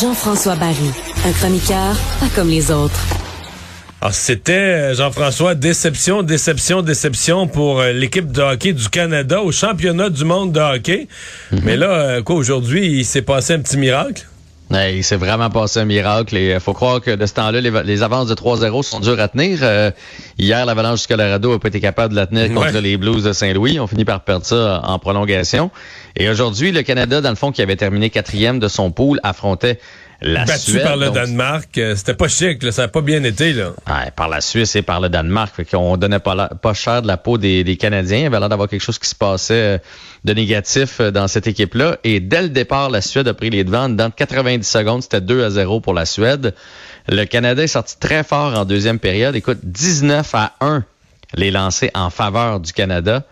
Jean-François Barry, un chroniqueur pas comme les autres. Alors, c'était, euh, Jean-François, déception, déception, déception pour euh, l'équipe de hockey du Canada au championnat du monde de hockey. Mhm. Mais là, euh, quoi, aujourd'hui, il s'est passé un petit miracle? Ouais, il s'est vraiment passé un miracle et il faut croire que de ce temps-là, les, les avances de 3-0 sont dures à tenir. Euh, hier, l'Avalanche du Colorado n'a pas été capable de la tenir contre Ouais. les Blues de Saint-Louis. On finit par perdre ça en prolongation. Et aujourd'hui, le Canada, dans le fond, qui avait terminé quatrième de son pool, affrontait la Battu Suède. par le Donc, Danemark. Euh, C'était pas chic, là, ça n'a pas bien été. Là. Ouais, par la Suisse et par le Danemark. Fait qu'on donnait pas, la- pas cher de la peau des, des Canadiens. Il avait l'air d'avoir quelque chose qui se passait euh, de négatif euh, dans cette équipe-là. Et dès le départ, la Suède a pris les devants. Dans 90 secondes, c'était 2 à 0 pour la Suède. Le Canada est sorti très fort en deuxième période. Écoute, 19 à 1 les lancés en faveur du Canada.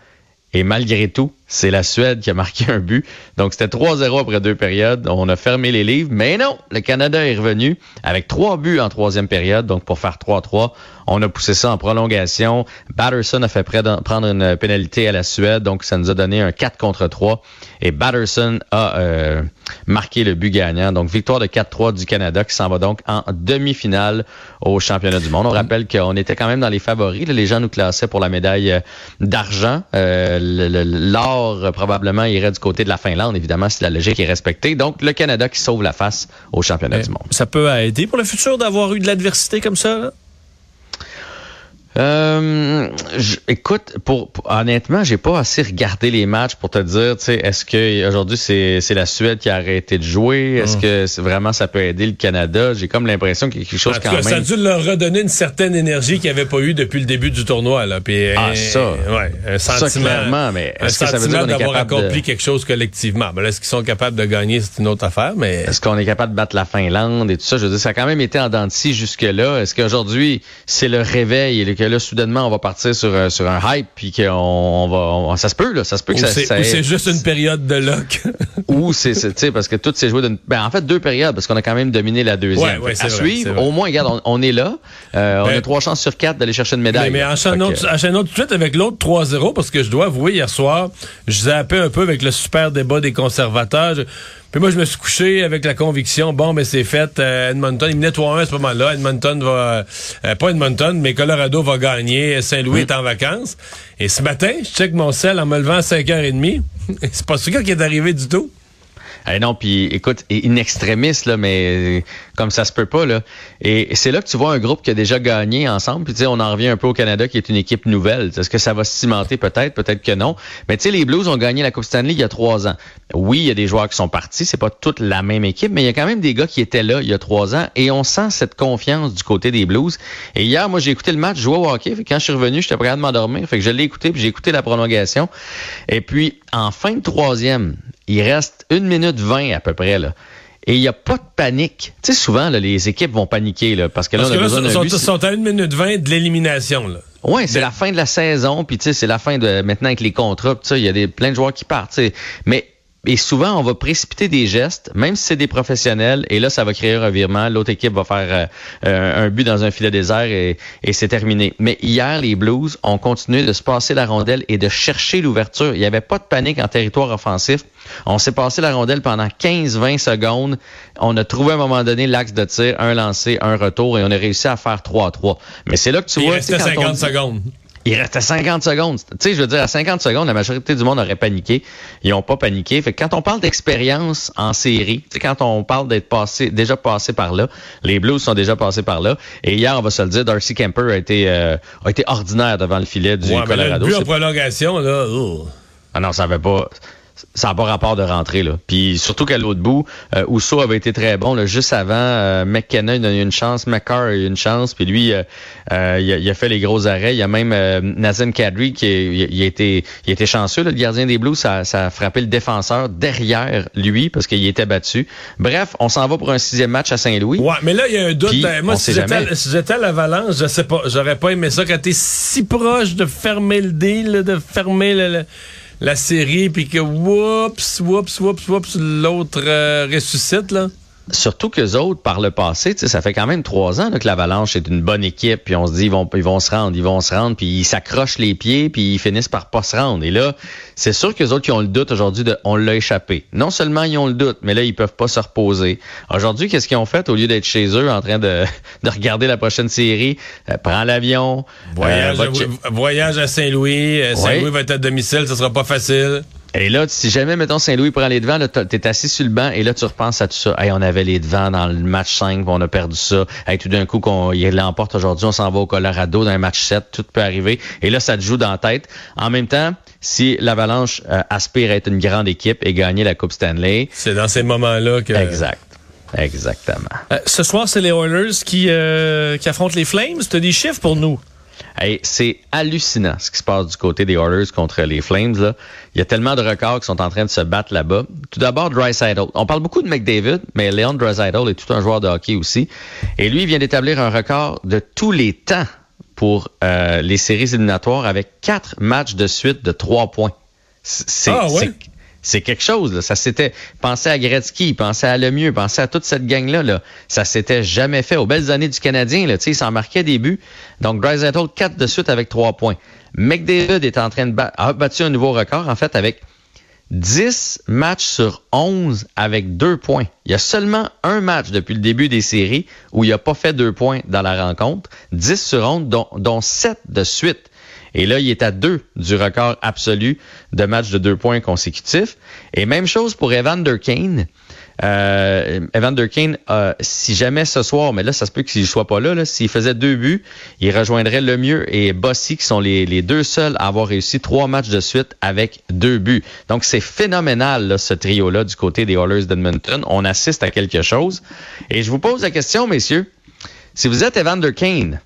Et malgré tout, c'est la Suède qui a marqué un but. Donc, c'était 3-0 après deux périodes. On a fermé les livres. Mais non, le Canada est revenu avec trois buts en troisième période. Donc, pour faire 3-3, on a poussé ça en prolongation. Batterson a fait prendre une pénalité à la Suède. Donc, ça nous a donné un 4 contre 3. Et Batterson a euh, marqué le but gagnant. Donc, victoire de 4-3 du Canada qui s'en va donc en demi-finale au championnat du monde. On rappelle qu'on était quand même dans les favoris. Les gens nous classaient pour la médaille euh, d'argent. Euh, L'or, euh, probablement, irait du côté de la Finlande, évidemment, si la logique est respectée. Donc, le Canada qui sauve la face au championnat du monde. Ça peut aider pour le futur d'avoir eu de l'adversité comme ça? là? Euh, je- écoute, pour, pour- honnêtement, j'ai pas assez regardé les matchs pour te dire, tu sais, est-ce que aujourd'hui c'est c'est la Suède qui a arrêté de jouer, est-ce que c'est- vraiment ça peut aider le Canada? J'ai comme l'impression qu'il y a quelque chose En tout quand cas, ça a même. dû leur redonner une certaine énergie qu'ils n'avaient pas eu depuis le début du tournoi. Là. Puis, Ah, euh, ça. Ouais, un Ça, sentiment. clairement, mais est-ce que ça veut dire qu'on est d'avoir capable accompli de- quelque chose collectivement? Ben là, est-ce qu'ils sont capables de gagner, c'est une autre affaire, mais. Est-ce qu'on est capable de battre la Finlande et tout ça? Je veux dire, ça a quand même été en dents de scie jusque-là. Est-ce qu'aujourd'hui, c'est le réveil et que là, soudainement, on va partir sur, euh, sur un hype puis qu'on on va... on- ça se peut, là. Ça se peut que Ou ça... c'est juste une période de luck. ou c'est, c'est- tu sais, parce que tout s'est joué d'une... Ben, en fait, deux périodes, parce qu'on a quand même dominé la deuxième. Ouais, ouais, à vrai, suivre, au moins, regarde, on, on est là. Euh, on Ben, a trois chances sur quatre d'aller chercher une médaille. mais, mais enchaînons, enchaînons tout de suite avec l'autre 3-0, parce que je dois avouer, hier soir, je zappais un peu avec le super débat des conservateurs. Je- Puis moi, je me suis couché avec la conviction, bon, mais c'est fait, euh, Edmonton, il menait 3-1 à ce moment-là. Edmonton va, euh, pas Edmonton, mais Colorado va gagner. Saint-Louis est en vacances. Et ce matin, je check mon sel en me levant à 5h30. c'est pas ce gars qui est arrivé du tout. Eh non, puis écoute, in extremis, là, mais comme ça se peut pas, là. Et c'est là que tu vois un groupe qui a déjà gagné ensemble. Puis tu sais, on en revient un peu au Canada qui est une équipe nouvelle. Est-ce que ça va se cimenter? Peut-être, peut-être que non. Mais tu sais, les Blues ont gagné la Coupe Stanley il y a trois ans. Oui, il y a des joueurs qui sont partis, c'est pas toute la même équipe, mais il y a quand même des gars qui étaient là il y a trois ans et on sent cette confiance du côté des Blues. Et hier, moi, j'ai écouté le match, je jouais au quand je suis revenu, j'étais prêt à m'endormir. Fait que je l'ai écouté, puis j'ai écouté la prolongation. Et puis, en fin de troisième, il reste une minute vingt à peu près, là. Et il n'y a pas de panique. Tu sais, souvent, là, les équipes vont paniquer, là, parce que là, Parce on a que besoin sont, but. sont, à 1 minute 20 de l'élimination, là. Ouais, c'est la fin de la saison, puis tu sais, c'est la fin de maintenant avec les contrats, il y a des plein de joueurs qui partent, tu sais. Mais et souvent, on va précipiter des gestes, même si c'est des professionnels, et là, ça va créer un revirement. L'autre équipe va faire euh, euh, un but dans un filet désert et, et c'est terminé. Mais hier, les Blues ont continué de se passer la rondelle et de chercher l'ouverture. Il n'y avait pas de panique en territoire offensif. On s'est passé la rondelle pendant 15-20 secondes. On a trouvé à un moment donné l'axe de tir, un lancé, un retour, et on a réussi à faire 3-3. Mais c'est là que tu Il vois... restait on 50 dit- secondes. Il restait 50 secondes. Tu sais, je veux dire, à 50 secondes, la majorité du monde aurait paniqué. Ils n'ont pas paniqué. Fait que quand on parle d'expérience en série, tu sais, quand on parle d'être passé, déjà passé par là, les Blues sont déjà passés par là. Et hier, on va se le dire, Darcy Kemper a été, euh, a été ordinaire devant le filet du Ouais, mais là, le Colorado. but en prolongation, là, oh. ah non, ça avait pas. Ça n'a pas rapport de rentrer. Là. Puis surtout qu'à l'autre bout, euh, Ousso avait été très bon. Là, juste avant, euh, McKenna il a eu une chance, McCarr a eu une chance. Puis lui, euh, euh, il, a, il a fait les gros arrêts. Il y a même euh, Nazem Kadri qui est- il, il a été, il a été chanceux. là, le gardien des Blues, ça, ça a frappé le défenseur derrière lui parce qu'il était battu. Bref, on s'en va pour un sixième match à Saint-Louis. Ouais, mais là, il y a un doute. Puis, Euh, moi, si j'étais, si j'étais à l'Avalanche, je sais pas, j'aurais pas aimé ça quand t'es si proche de fermer le deal, de fermer le- le- la série, puis que whoops, whoops, whoops, whoops, l'autre euh, ressuscite, là. Surtout que autres, par le passé, ça fait quand même trois ans là, que l'Avalanche est une bonne équipe, puis on se dit ils vont, ils vont se rendre, ils vont se rendre, puis ils s'accrochent les pieds, puis ils finissent par pas se rendre. Et là, c'est sûr que les autres qui ont le doute aujourd'hui de on l'a échappé. Non seulement ils ont le doute, mais là, ils peuvent pas se reposer. Aujourd'hui, qu'est-ce qu'ils ont fait? Au lieu d'être chez eux en train de, de regarder la prochaine série? Euh, prends l'avion. Voyage, euh, voyage à Saint-Louis. Euh, Saint-Louis va être à domicile, ce sera pas facile. Et là, si jamais, mettons, Saint-Louis prend les devants, tu es assis sur le banc et là, tu repenses à tout ça. Hey, on avait les devants dans le match 5, on a perdu ça. Hey, tout d'un coup, qu'on l'emporte aujourd'hui, on s'en va au Colorado dans un match 7, tout peut arriver. Et là, ça te joue dans la tête. En même temps, si l'Avalanche euh, aspire à être une grande équipe et gagner la Coupe Stanley. C'est dans ces moments-là que... Exact. Exactement. Euh, ce soir, c'est les Oilers qui, euh, qui affrontent les Flames. Tu as des chiffres pour nous? C'est hallucinant ce qui se passe du côté des Oilers contre les Flames. Là. Il y a tellement de records qui sont en train de se battre là-bas. Tout d'abord, Dreisaitl. On parle beaucoup de McDavid, mais Leon Dreisaitl est tout un joueur de hockey aussi. Et lui, il vient d'établir un record de tous les temps pour euh, les séries éliminatoires avec quatre matchs de suite de trois points. C'est, ah, ouais? C'est quelque chose. Là. Ça s'était pensé à Gretzky, pensé à Lemieux, pensé à toute cette gang-là. Là. Ça s'était jamais fait. Aux belles années du Canadien, là, il s'en marquait des buts. Donc, Dreisaitl, 4 de suite avec 3 points. McDavid est en train de battre, battu un nouveau record, en fait, avec 10 matchs sur 11 avec 2 points. Il y a seulement un match depuis le début des séries où il n'a pas fait 2 points dans la rencontre. 10 sur 11, dont, dont 7 de suite. Et là, il est à deux du record absolu de matchs de deux points consécutifs. Et même chose pour Evan Durkane. Euh, Evan Durkane, euh, si jamais ce soir, mais là, ça se peut qu'il ne soit pas là, s'il faisait deux buts, il rejoindrait le mieux et Bossy, qui sont les, les, deux seuls à avoir réussi trois matchs de suite avec deux buts. Donc, c'est phénoménal, là, ce trio-là, du côté des Oilers d'Edmonton. On assiste à quelque chose. Et je vous pose la question, messieurs. Si vous êtes Evan Durkane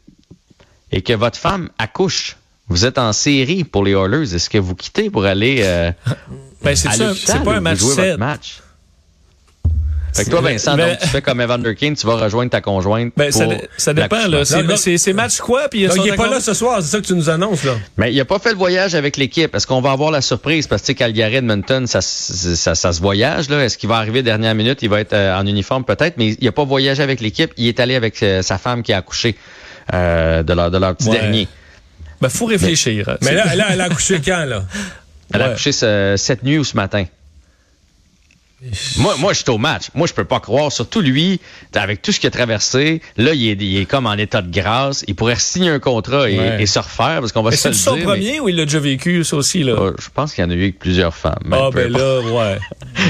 et que votre femme accouche, vous êtes en série pour les Oilers. Est-ce que vous quittez pour aller euh, ben c'est ça, c'est pas un match 7. Match? Fait que toi, Vincent, donc, tu fais comme Evander King, tu vas rejoindre ta conjointe. Ben, ça, ça, dépend, là. C'est match quoi? Puis il est pas là ce soir, c'est ça que tu nous annonces, là. Mais il a pas fait le voyage avec l'équipe. Est-ce qu'on va avoir la surprise? Parce que, Calgary, Edmonton, ça, ça, ça, se voyage, là. Est-ce qu'il va arriver dernière minute? Il va être euh, en uniforme, peut-être, mais il a pas voyagé avec l'équipe. Il est allé avec euh, sa femme qui a accouché euh, de, leur, de leur petit dernier. Ben, faut réfléchir. Hein. Mais, là, là, elle a accouché quand, là? Elle a accouché cette nuit ou ce matin. Moi, moi, je suis au match. Moi, je peux pas croire. Surtout lui, avec tout ce qu'il a traversé, là, il est, il est, comme en état de grâce. Il pourrait signer un contrat et, se refaire parce qu'on va se le dire. C'est son premier ou il l'a déjà vécu, ça aussi, là? Oh, je pense qu'il y en a eu avec plusieurs femmes. Ah, ben là, ouais.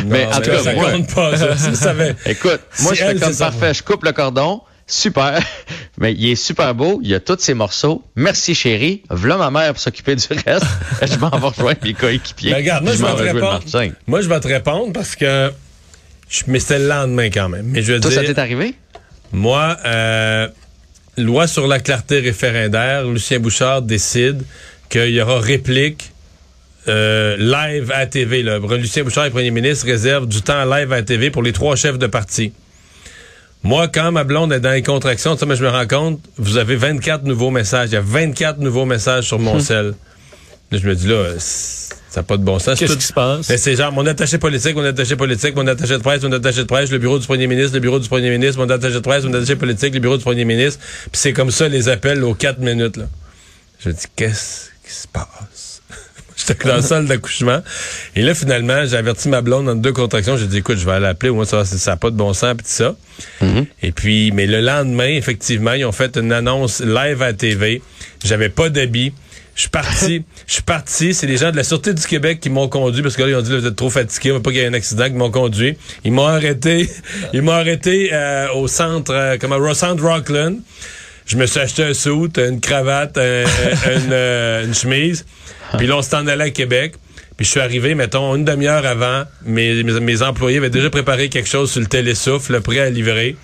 mais en tout cas, ça compte pas, ça. ça Écoute, moi, je fais comme parfait. Je coupe le cordon super. Mais il est super beau. Il a tous ses morceaux. Merci, chérie. Voilà ma mère pour s'occuper du reste. je m'en vais rejoindre mes coéquipiers. Ben, regarde, moi, je, vais te répondre. Moi, je vais te répondre parce que. Mais c'était le lendemain quand même. Mais je Toi, ça t'est arrivé? Moi, euh, loi sur la clarté référendaire, Lucien Bouchard décide qu'il y aura réplique euh, live à TV. Là. Lucien Bouchard, le premier ministre, réserve du temps live à TV pour les trois chefs de parti. Moi, quand ma blonde est dans les contractions, ça, je me rends compte, vous avez 24 nouveaux messages. Il y a 24 nouveaux messages sur mon sel. Là, je me dis, là, ça n'a pas de bon sens. Qu'est-ce qui se passe? c'est genre, mon attaché politique, mon attaché politique, mon attaché de presse, mon attaché de presse, le bureau du premier ministre, le bureau du premier ministre, mon attaché de presse, mon attaché politique, le bureau du premier ministre. Puis c'est comme ça les appels aux 4 minutes, là. Je dis, qu'est-ce qui se passe? J'étais dans la salle d'accouchement. Et là, finalement, j'ai averti ma blonde dans deux contractions. J'ai dit, écoute, je vais l'appeler, au moins ça n'a pas de bon sens, puis tout ça. Mm-hmm. Et puis, mais le lendemain, effectivement, ils ont fait une annonce live à TV. J'avais pas d'habit. Je suis parti. Je suis parti. C'est les gens de la Sûreté du Québec qui m'ont conduit parce que là, ils ont dit, là, vous êtes trop fatigué, on veut pas qu'il y ait un accident, qui m'ont conduit. Ils m'ont arrêté. ils m'ont arrêté euh, au centre, euh, comme à Rockland. Je me suis acheté un suit, une cravate, une, euh, une chemise. Puis là, on s'en allait à Québec. Puis je suis arrivé, mettons, une demi-heure avant, mes, mes, employés avaient déjà préparé quelque chose sur le télésouffle, prêt à livrer.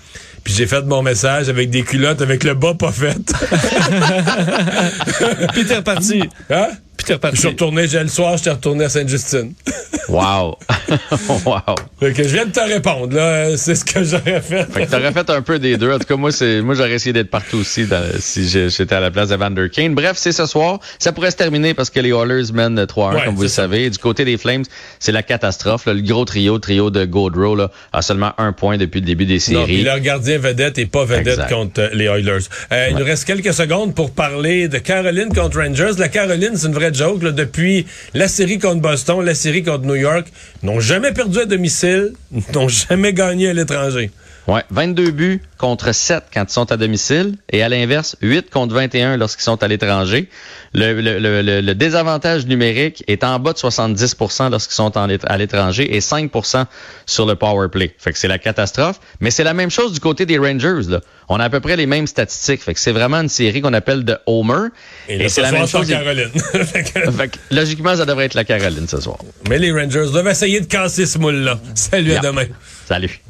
Puis j'ai fait mon message avec des culottes avec le bas pas fait. Puis t'es reparti. Hein? Puis t'es Je suis retourné, j'ai le soir, j'étais retourné à Sainte-Justine. Wow. wow. Fait que je viens de te répondre, là. C'est ce que j'aurais fait. Fait que t'aurais fait un peu des deux. En tout cas, moi, c'est, moi, j'aurais essayé d'être partout aussi dans- si j'étais à la place de Vander Kane. Bref, c'est ce soir. Ça pourrait se terminer parce que les Oilers mènent 3-1, Ouais, comme vous le ça. savez. Du côté des Flames, c'est la catastrophe. là. Le gros trio, trio de Gaudreau, là, a seulement un point depuis le début des Non, puis séries. leur gardien vedette et pas vedette Exact. contre euh, les Oilers. Euh, Il nous reste quelques secondes pour parler de Caroline contre Rangers. La Caroline, c'est une vraie depuis la série contre Boston, la série contre New York, n'ont jamais perdu à domicile, n'ont jamais gagné à l'étranger. Ouais, 22 buts contre 7 quand ils sont à domicile et à l'inverse, 8 contre 21 lorsqu'ils sont à l'étranger. Le, le, le, le- le désavantage numérique est en bas de 70% lorsqu'ils sont en à l'étranger et 5% sur le power play. Fait que c'est la catastrophe, mais c'est la même chose du côté des Rangers là. On a à peu près les mêmes statistiques. Fait que c'est vraiment une série qu'on appelle de Homer Et, là, c'est ce la même chose. Caroline. Fait que- Fait que, logiquement, ça devrait être la Caroline ce soir. Mais les Rangers doivent essayer de casser ce moule-là. Salut, à demain. Salut.